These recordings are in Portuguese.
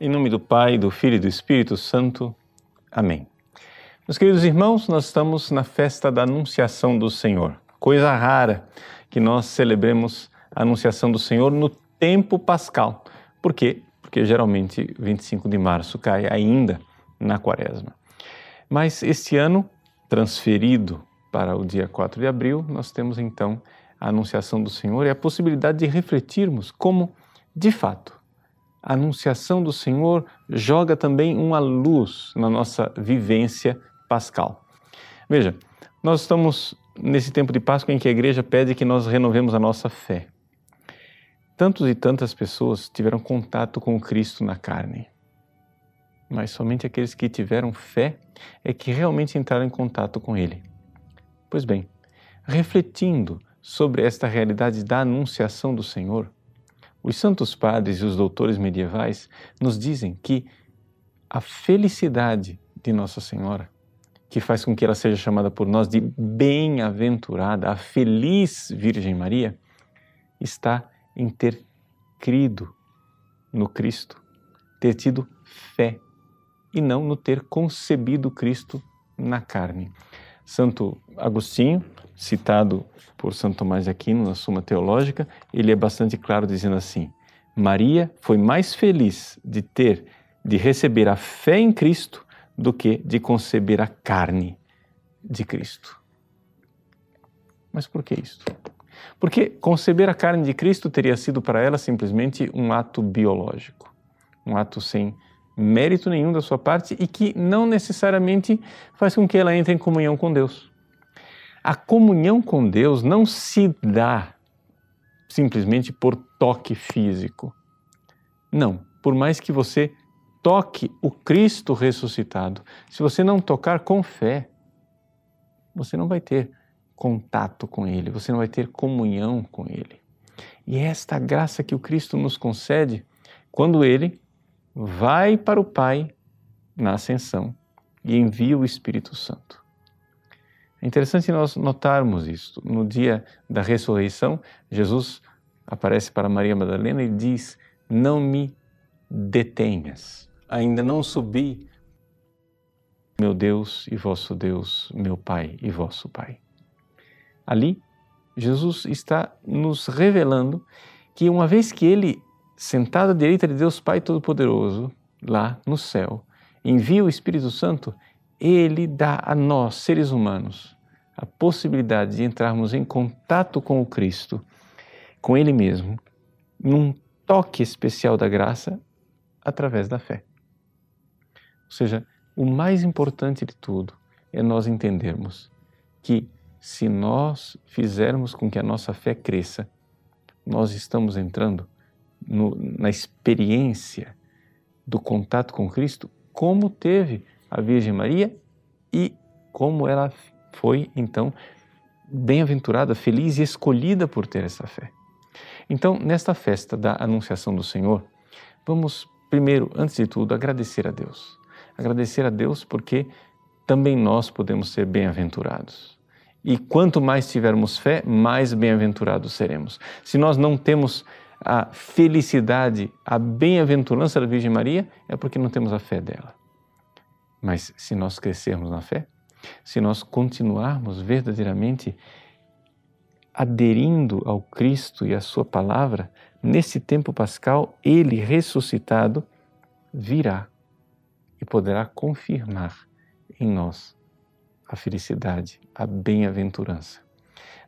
Em nome do Pai, do Filho e do Espírito Santo. Amém. Meus queridos irmãos, nós estamos na festa da Anunciação do Senhor. Coisa rara que nós celebremos a Anunciação do Senhor no tempo pascal. Por quê? Porque geralmente 25 de março cai ainda na quaresma. Mas este ano, transferido para o dia 4 de abril, nós temos então a Anunciação do Senhor e a possibilidade de refletirmos como, de fato, a anunciação do Senhor joga também uma luz na nossa vivência pascal. Veja, nós estamos nesse tempo de Páscoa em que a igreja pede que nós renovemos a nossa fé. Tantos e tantas pessoas tiveram contato com Cristo na carne, mas somente aqueles que tiveram fé é que realmente entraram em contato com Ele. Pois bem, refletindo sobre esta realidade da anunciação do Senhor, os santos padres e os doutores medievais nos dizem que a felicidade de Nossa Senhora, que faz com que ela seja chamada por nós de bem-aventurada, a feliz Virgem Maria, está em ter crido no Cristo, ter tido fé e não no ter concebido Cristo na carne. Santo Agostinho, citado por Santo Tomás de Aquino na Suma Teológica, ele é bastante claro dizendo assim: Maria foi mais feliz de ter, de receber a fé em Cristo do que de conceber a carne de Cristo. Mas por que isso? Porque conceber a carne de Cristo teria sido para ela simplesmente um ato biológico, um ato sem mérito nenhum da sua parte e que não necessariamente faz com que ela entre em comunhão com Deus. A comunhão com Deus não se dá simplesmente por toque físico. Não, por mais que você toque o Cristo ressuscitado, se você não tocar com fé, você não vai ter contato com Ele, você não vai ter comunhão com Ele. E é esta graça que o Cristo nos concede quando Ele vai para o Pai na ascensão e envia o Espírito Santo. É interessante nós notarmos isso. No dia da ressurreição, Jesus aparece para Maria Madalena e diz: Não me detenhas, ainda não subi, meu Deus e vosso Deus, meu Pai e vosso Pai. Ali, Jesus está nos revelando que uma vez que ele, sentado à direita de Deus Pai Todo-Poderoso, lá no céu, envia o Espírito Santo, ele dá a nós, seres humanos, a possibilidade de entrarmos em contato com o Cristo, com Ele mesmo, num toque especial da graça através da fé. Ou seja, o mais importante de tudo é nós entendermos que se nós fizermos com que a nossa fé cresça, nós estamos entrando no, na experiência do contato com Cristo, como teve a Virgem Maria e como ela foi então bem-aventurada, feliz e escolhida por ter essa fé. Então, nesta festa da Anunciação do Senhor, vamos primeiro, antes de tudo, agradecer a Deus. Agradecer a Deus porque também nós podemos ser bem-aventurados. E quanto mais tivermos fé, mais bem-aventurados seremos. Se nós não temos a felicidade, a bem-aventurança da Virgem Maria, é porque não temos a fé dela. Mas se nós crescermos na fé, se nós continuarmos verdadeiramente aderindo ao Cristo e à Sua palavra, nesse tempo pascal, Ele ressuscitado virá e poderá confirmar em nós a felicidade, a bem-aventurança.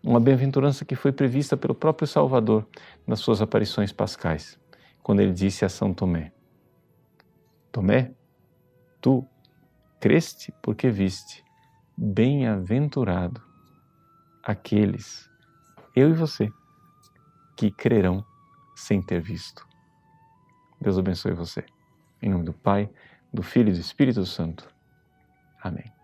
Uma bem-aventurança que foi prevista pelo próprio Salvador nas suas aparições pascais, quando ele disse a São Tomé: Tomé, tu creste porque viste bem-aventurado aqueles, eu e você, que crerão sem ter visto. Deus abençoe você. Em nome do Pai, do Filho e do Espírito Santo. Amém.